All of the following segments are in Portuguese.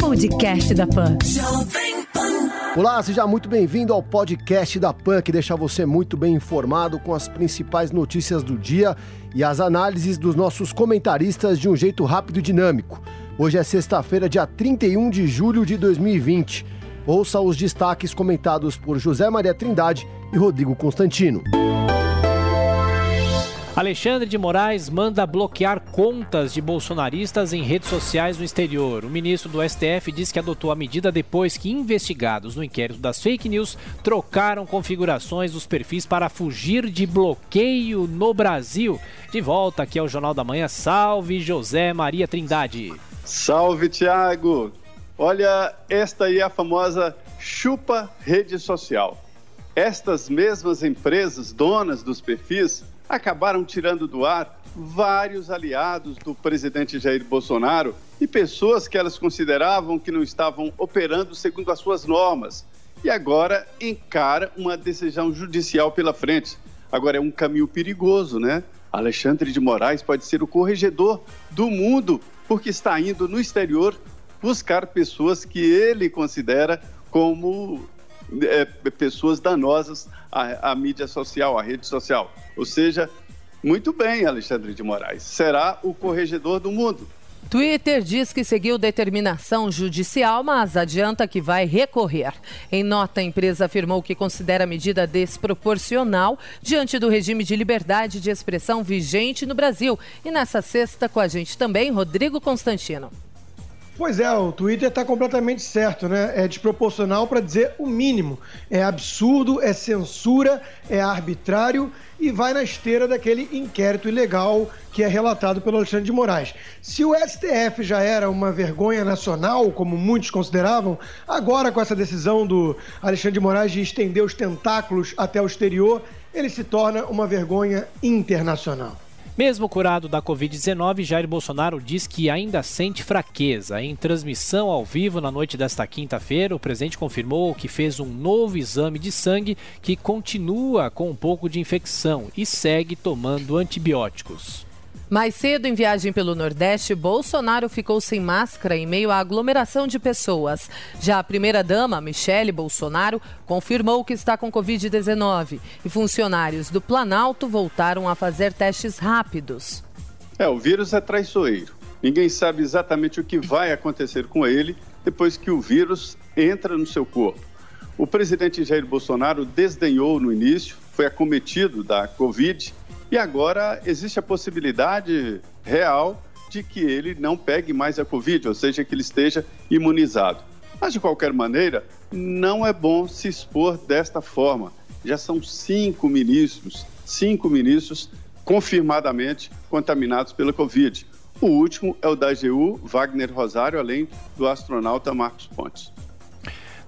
Podcast da Pan. Olá, seja muito bem-vindo ao podcast da PAN, que deixa você muito bem informado com as principais notícias do dia e as análises dos nossos comentaristas de um jeito rápido e dinâmico. Hoje é sexta-feira, dia 31 de julho de 2020. Ouça os destaques comentados por José Maria Trindade e Rodrigo Constantino. Alexandre de Moraes manda bloquear contas de bolsonaristas em redes sociais no exterior. O ministro do STF diz que adotou a medida depois que investigados no inquérito das fake news trocaram configurações dos perfis para fugir de bloqueio no Brasil. De volta aqui ao Jornal da Manhã. Salve José Maria Trindade. Salve Tiago. Olha, esta aí é a famosa chupa rede social. Estas mesmas empresas donas dos perfis acabaram tirando do ar vários aliados do presidente Jair Bolsonaro e pessoas que elas consideravam que não estavam operando segundo as suas normas. E agora encara uma decisão judicial pela frente. Agora é um caminho perigoso, né? Alexandre de Moraes pode ser o corregedor do mundo, porque está indo no exterior buscar pessoas que ele considera como é, pessoas danosas à, à mídia social, à rede social. Ou seja, muito bem, Alexandre de Moraes, será o corregedor do mundo. Twitter diz que seguiu determinação judicial, mas adianta que vai recorrer. Em nota, a empresa afirmou que considera a medida desproporcional diante do regime de liberdade de expressão vigente no Brasil. E nessa sexta, com a gente também, Rodrigo Constantino. Pois é, o Twitter está completamente certo, né? É desproporcional para dizer o mínimo. É absurdo, é censura, é arbitrário e vai na esteira daquele inquérito ilegal que é relatado pelo Alexandre de Moraes. Se o STF já era uma vergonha nacional, como muitos consideravam, agora com essa decisão do Alexandre de Moraes de estender os tentáculos até o exterior, ele se torna uma vergonha internacional. Mesmo curado da Covid-19, Jair Bolsonaro diz que ainda sente fraqueza. Em transmissão ao vivo na noite desta quinta-feira, o presidente confirmou que fez um novo exame de sangue que continua com um pouco de infecção e segue tomando antibióticos. Mais cedo, em viagem pelo Nordeste, Bolsonaro ficou sem máscara em meio à aglomeração de pessoas. Já a primeira-dama, Michele Bolsonaro, confirmou que está com Covid-19 e funcionários do Planalto voltaram a fazer testes rápidos. É, o vírus é traiçoeiro. Ninguém sabe exatamente o que vai acontecer com ele depois que o vírus entra no seu corpo. O presidente Jair Bolsonaro desdenhou no início, foi acometido da Covid e agora existe a possibilidade real de que ele não pegue mais a Covid, ou seja, que ele esteja imunizado. Mas, de qualquer maneira, não é bom se expor desta forma. Já são cinco ministros, cinco ministros confirmadamente contaminados pela Covid. O último é o da AGU, Wagner Rosário, além do astronauta Marcos Pontes.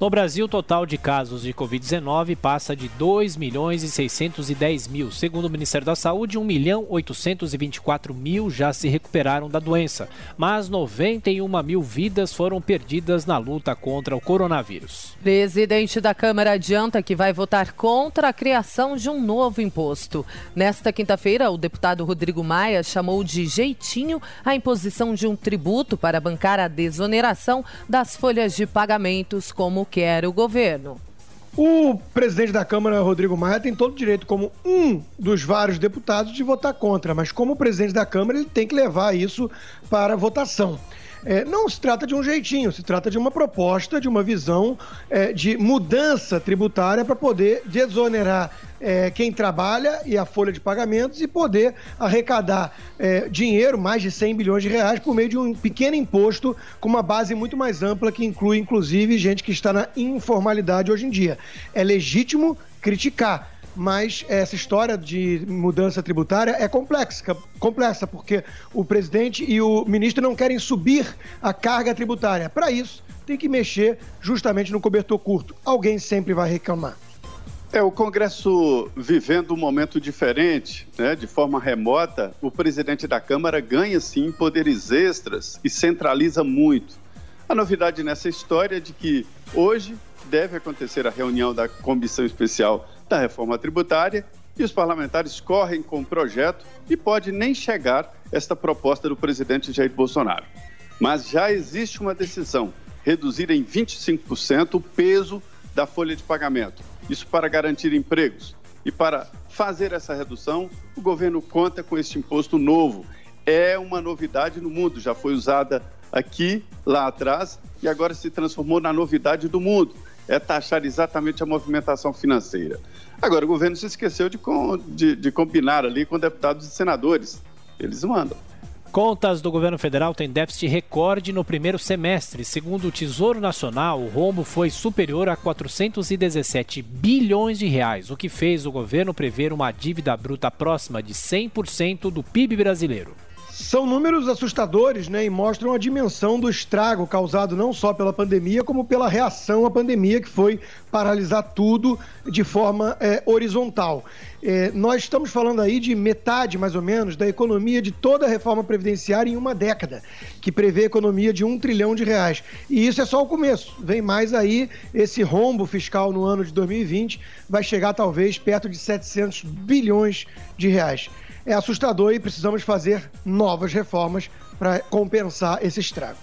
No Brasil, o total de casos de Covid-19 passa de 2 milhões e 610 mil. Segundo o Ministério da Saúde, 1 milhão 824 mil já se recuperaram da doença, mas 91 mil vidas foram perdidas na luta contra o coronavírus. Presidente da Câmara adianta que vai votar contra a criação de um novo imposto. Nesta quinta-feira, o deputado Rodrigo Maia chamou de jeitinho a imposição de um tributo para bancar a desoneração das folhas de pagamentos como quer o governo. O presidente da Câmara, Rodrigo Maia, tem todo o direito, como um dos vários deputados, de votar contra, mas como presidente da Câmara, ele tem que levar isso para votação. É, não se trata de um jeitinho, se trata de uma proposta, de uma visão é, de mudança tributária para poder desonerar é, quem trabalha e a folha de pagamentos e poder arrecadar é, dinheiro, mais de 100 bilhões de reais, por meio de um pequeno imposto com uma base muito mais ampla que inclui, inclusive, gente que está na informalidade hoje em dia. É legítimo criticar mas essa história de mudança tributária é complexa, complexa, porque o presidente e o ministro não querem subir a carga tributária. Para isso, tem que mexer justamente no cobertor curto. Alguém sempre vai reclamar. É, o Congresso vivendo um momento diferente, né, de forma remota, o presidente da Câmara ganha sim poderes extras e centraliza muito. A novidade nessa história é de que hoje deve acontecer a reunião da Comissão Especial da Reforma Tributária e os parlamentares correm com o projeto e pode nem chegar esta proposta do presidente Jair Bolsonaro. mas já existe uma decisão reduzir em 25% o peso da folha de pagamento. Isso para garantir empregos. E para fazer essa redução, o governo conta com este imposto novo. É uma novidade no mundo, já foi usada aqui, lá atrás, e agora se transformou na novidade do mundo. É taxar exatamente a movimentação financeira. Agora, o governo se esqueceu de, de, de combinar ali com deputados e senadores. Eles mandam. Contas do governo federal têm déficit recorde no primeiro semestre. Segundo o Tesouro Nacional, o rombo foi superior a 417 bilhões de reais, o que fez o governo prever uma dívida bruta próxima de 100% do PIB brasileiro. São números assustadores né, e mostram a dimensão do estrago causado não só pela pandemia, como pela reação à pandemia, que foi paralisar tudo de forma é, horizontal. É, nós estamos falando aí de metade, mais ou menos, da economia de toda a reforma previdenciária em uma década, que prevê economia de um trilhão de reais. E isso é só o começo. Vem mais aí esse rombo fiscal no ano de 2020, vai chegar talvez perto de 700 bilhões de reais é assustador e precisamos fazer novas reformas para compensar esse estrago.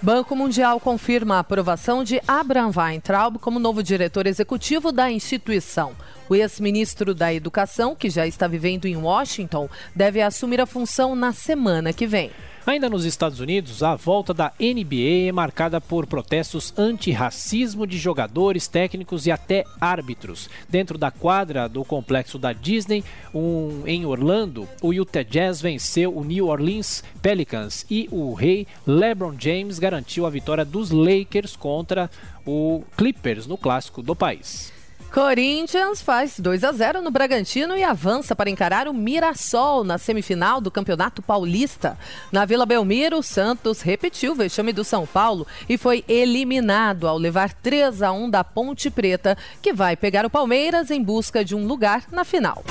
Banco Mundial confirma a aprovação de Abraham Weintraub como novo diretor executivo da instituição. O ex-ministro da Educação, que já está vivendo em Washington, deve assumir a função na semana que vem. Ainda nos Estados Unidos, a volta da NBA é marcada por protestos anti-racismo de jogadores, técnicos e até árbitros. Dentro da quadra do complexo da Disney, um, em Orlando, o Utah Jazz venceu o New Orleans Pelicans e o rei LeBron James garantiu a vitória dos Lakers contra o Clippers no clássico do país. Corinthians faz 2 a 0 no Bragantino e avança para encarar o Mirassol na semifinal do Campeonato Paulista. Na Vila Belmiro, o Santos repetiu o vexame do São Paulo e foi eliminado ao levar 3 a 1 da Ponte Preta, que vai pegar o Palmeiras em busca de um lugar na final.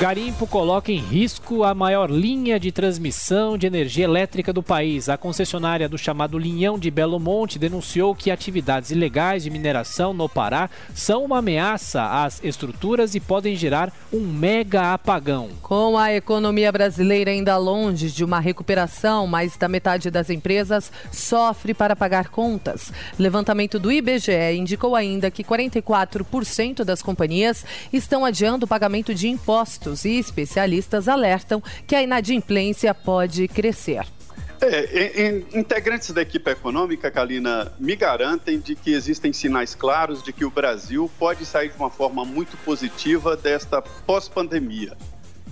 Garimpo coloca em risco a maior linha de transmissão de energia elétrica do país. A concessionária do chamado Linhão de Belo Monte denunciou que atividades ilegais de mineração no Pará são uma ameaça às estruturas e podem gerar um mega apagão. Com a economia brasileira ainda longe de uma recuperação, mais da metade das empresas sofre para pagar contas. Levantamento do IBGE indicou ainda que 44% das companhias estão adiando o pagamento de impostos e especialistas alertam que a inadimplência pode crescer. É, integrantes da equipe econômica, Kalina, me garantem de que existem sinais claros de que o Brasil pode sair de uma forma muito positiva desta pós-pandemia.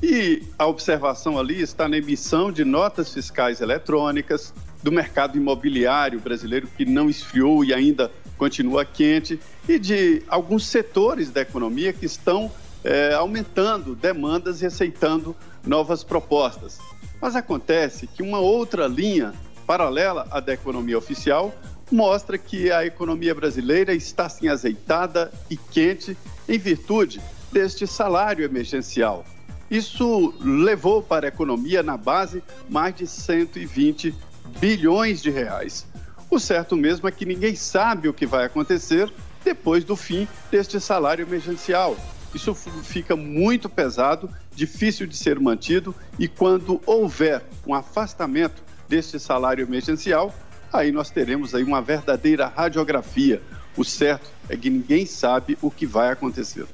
E a observação ali está na emissão de notas fiscais eletrônicas, do mercado imobiliário brasileiro que não esfriou e ainda continua quente, e de alguns setores da economia que estão é, aumentando demandas e aceitando novas propostas. Mas acontece que uma outra linha paralela à da economia oficial mostra que a economia brasileira está assim azeitada e quente em virtude deste salário emergencial. Isso levou para a economia na base mais de 120 bilhões de reais. O certo mesmo é que ninguém sabe o que vai acontecer depois do fim deste salário emergencial isso fica muito pesado, difícil de ser mantido e quando houver um afastamento desse salário emergencial, aí nós teremos aí uma verdadeira radiografia. O certo é que ninguém sabe o que vai acontecer.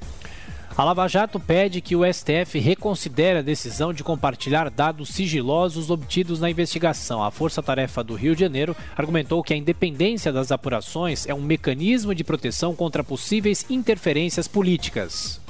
A Lava Jato pede que o STF reconsidere a decisão de compartilhar dados sigilosos obtidos na investigação. A Força Tarefa do Rio de Janeiro argumentou que a independência das apurações é um mecanismo de proteção contra possíveis interferências políticas.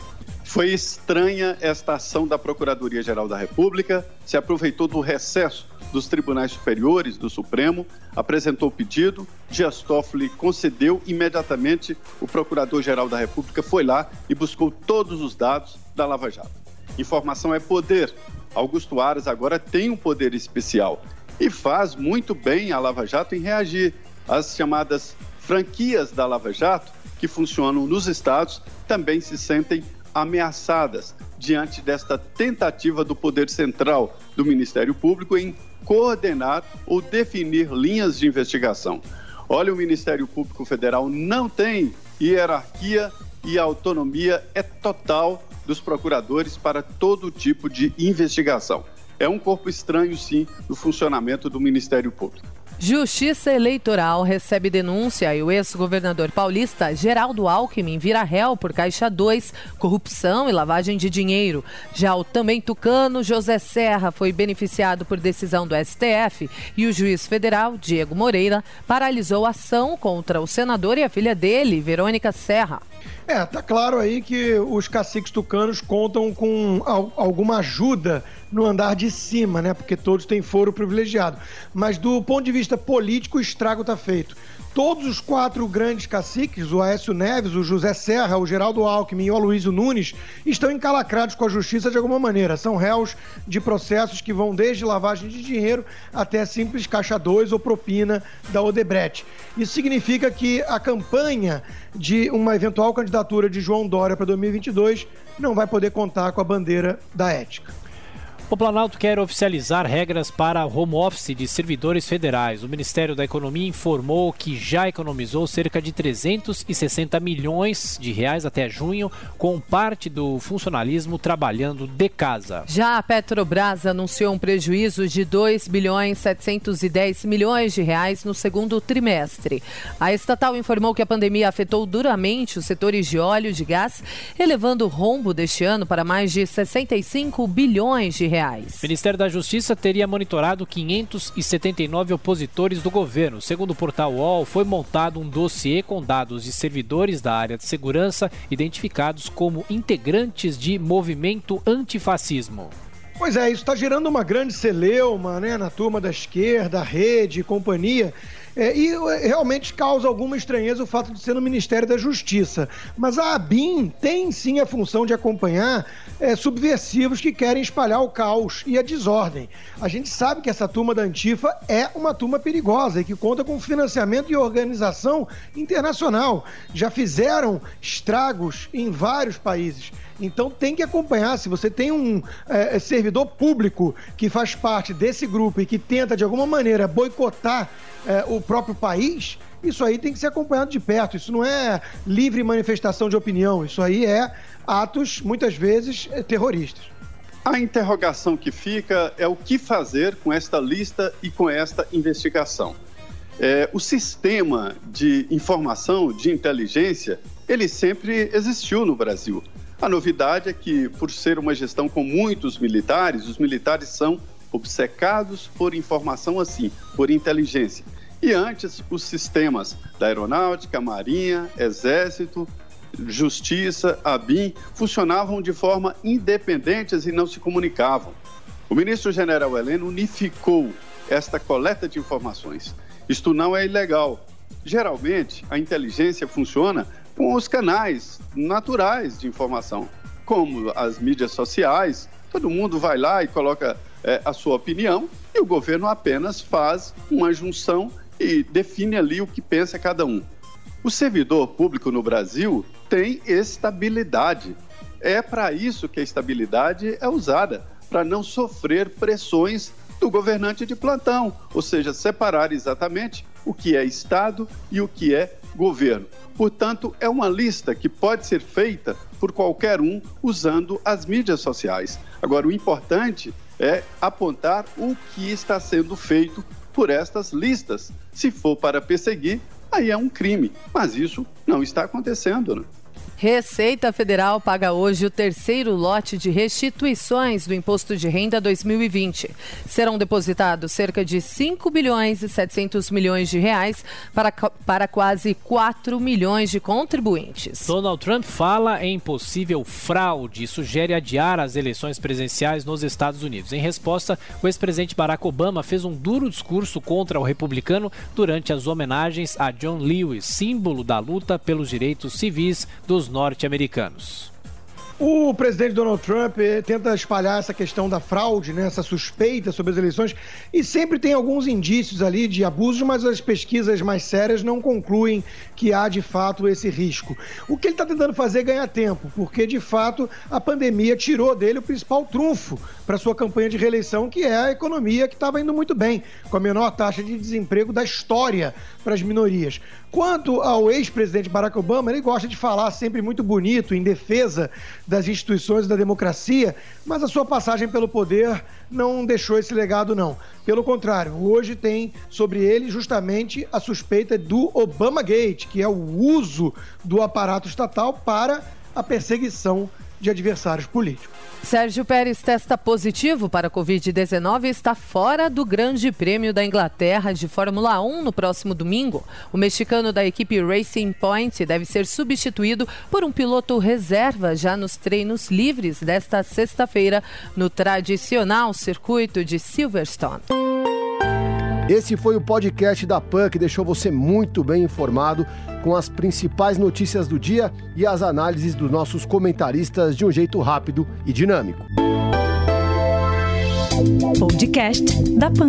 Foi estranha esta ação da Procuradoria-Geral da República, se aproveitou do recesso dos tribunais superiores do Supremo, apresentou o pedido, Dias Toffoli concedeu imediatamente, o Procurador-Geral da República foi lá e buscou todos os dados da Lava Jato. Informação é poder. Augusto Aras agora tem um poder especial e faz muito bem a Lava Jato em reagir às chamadas franquias da Lava Jato, que funcionam nos estados, também se sentem ameaçadas diante desta tentativa do Poder Central do Ministério Público em coordenar ou definir linhas de investigação. Olha, o Ministério Público Federal não tem hierarquia e a autonomia é total dos procuradores para todo tipo de investigação. é um corpo estranho, sim, no funcionamento do Ministério Público. Justiça Eleitoral recebe denúncia e o ex-governador paulista Geraldo Alckmin vira réu por Caixa 2, corrupção e lavagem de dinheiro. Já o também tucano José Serra foi beneficiado por decisão do STF e o juiz federal Diego Moreira paralisou a ação contra o senador e a filha dele, Verônica Serra. É, tá claro aí que os caciques tucanos contam com alguma ajuda no andar de cima, né? Porque todos têm foro privilegiado. Mas do ponto de vista político, o estrago tá feito. Todos os quatro grandes caciques, o Aécio Neves, o José Serra, o Geraldo Alckmin e o Aloysio Nunes, estão encalacrados com a justiça de alguma maneira. São réus de processos que vão desde lavagem de dinheiro até simples caixa 2 ou propina da Odebrecht. Isso significa que a campanha de uma eventual candidatura de João Dória para 2022 não vai poder contar com a bandeira da ética. O Planalto quer oficializar regras para home office de servidores federais. O Ministério da Economia informou que já economizou cerca de 360 milhões de reais até junho, com parte do funcionalismo trabalhando de casa. Já a Petrobras anunciou um prejuízo de 2 bilhões 710 milhões de reais no segundo trimestre. A estatal informou que a pandemia afetou duramente os setores de óleo e de gás, elevando o rombo deste ano para mais de 65 bilhões de reais reais. O Ministério da Justiça teria monitorado 579 opositores do governo. Segundo o portal UOL, foi montado um dossiê com dados de servidores da área de segurança identificados como integrantes de movimento antifascismo. Pois é, isso está gerando uma grande celeuma né, na turma da esquerda, rede e companhia. É, e é, realmente causa alguma estranheza o fato de ser no Ministério da Justiça. Mas a ABIN tem sim a função de acompanhar é, subversivos que querem espalhar o caos e a desordem. A gente sabe que essa turma da Antifa é uma turma perigosa e que conta com financiamento e organização internacional. Já fizeram estragos em vários países. Então tem que acompanhar. Se você tem um é, servidor público que faz parte desse grupo e que tenta de alguma maneira boicotar é, o próprio país, isso aí tem que ser acompanhado de perto. Isso não é livre manifestação de opinião, isso aí é atos, muitas vezes, é, terroristas. A interrogação que fica é o que fazer com esta lista e com esta investigação. É, o sistema de informação, de inteligência, ele sempre existiu no Brasil. A novidade é que, por ser uma gestão com muitos militares, os militares são obcecados por informação assim, por inteligência. E antes, os sistemas da Aeronáutica, Marinha, Exército, Justiça, ABIN, funcionavam de forma independentes e não se comunicavam. O ministro general Heleno unificou esta coleta de informações. Isto não é ilegal. Geralmente, a inteligência funciona com os canais naturais de informação, como as mídias sociais. Todo mundo vai lá e coloca é, a sua opinião e o governo apenas faz uma junção e define ali o que pensa cada um. O servidor público no Brasil tem estabilidade. É para isso que a estabilidade é usada, para não sofrer pressões do governante de plantão, ou seja, separar exatamente o que é Estado e o que é governo. Portanto, é uma lista que pode ser feita por qualquer um usando as mídias sociais. Agora, o importante é apontar o que está sendo feito por estas listas. Se for para perseguir, aí é um crime. Mas isso não está acontecendo, né? Receita Federal paga hoje o terceiro lote de restituições do Imposto de Renda 2020. Serão depositados cerca de 5 bilhões e 700 milhões de reais para, para quase 4 milhões de contribuintes. Donald Trump fala em possível fraude e sugere adiar as eleições presidenciais nos Estados Unidos. Em resposta, o ex-presidente Barack Obama fez um duro discurso contra o republicano durante as homenagens a John Lewis, símbolo da luta pelos direitos civis dos norte-americanos. O presidente Donald Trump eh, tenta espalhar essa questão da fraude, né, essa suspeita sobre as eleições, e sempre tem alguns indícios ali de abusos, mas as pesquisas mais sérias não concluem que há de fato esse risco. O que ele está tentando fazer é ganhar tempo, porque de fato a pandemia tirou dele o principal trunfo para sua campanha de reeleição, que é a economia que estava indo muito bem, com a menor taxa de desemprego da história para as minorias. Quanto ao ex-presidente Barack Obama, ele gosta de falar sempre muito bonito, em defesa das instituições da democracia, mas a sua passagem pelo poder não deixou esse legado, não. Pelo contrário, hoje tem sobre ele justamente a suspeita do Obama Gate, que é o uso do aparato estatal para a perseguição de adversários políticos. Sérgio Pérez testa positivo para a Covid-19 e está fora do Grande Prêmio da Inglaterra de Fórmula 1 no próximo domingo. O mexicano da equipe Racing Point deve ser substituído por um piloto reserva já nos treinos livres desta sexta-feira no tradicional circuito de Silverstone. Esse foi o podcast da PAN que deixou você muito bem informado com as principais notícias do dia e as análises dos nossos comentaristas de um jeito rápido e dinâmico. Podcast da PAN.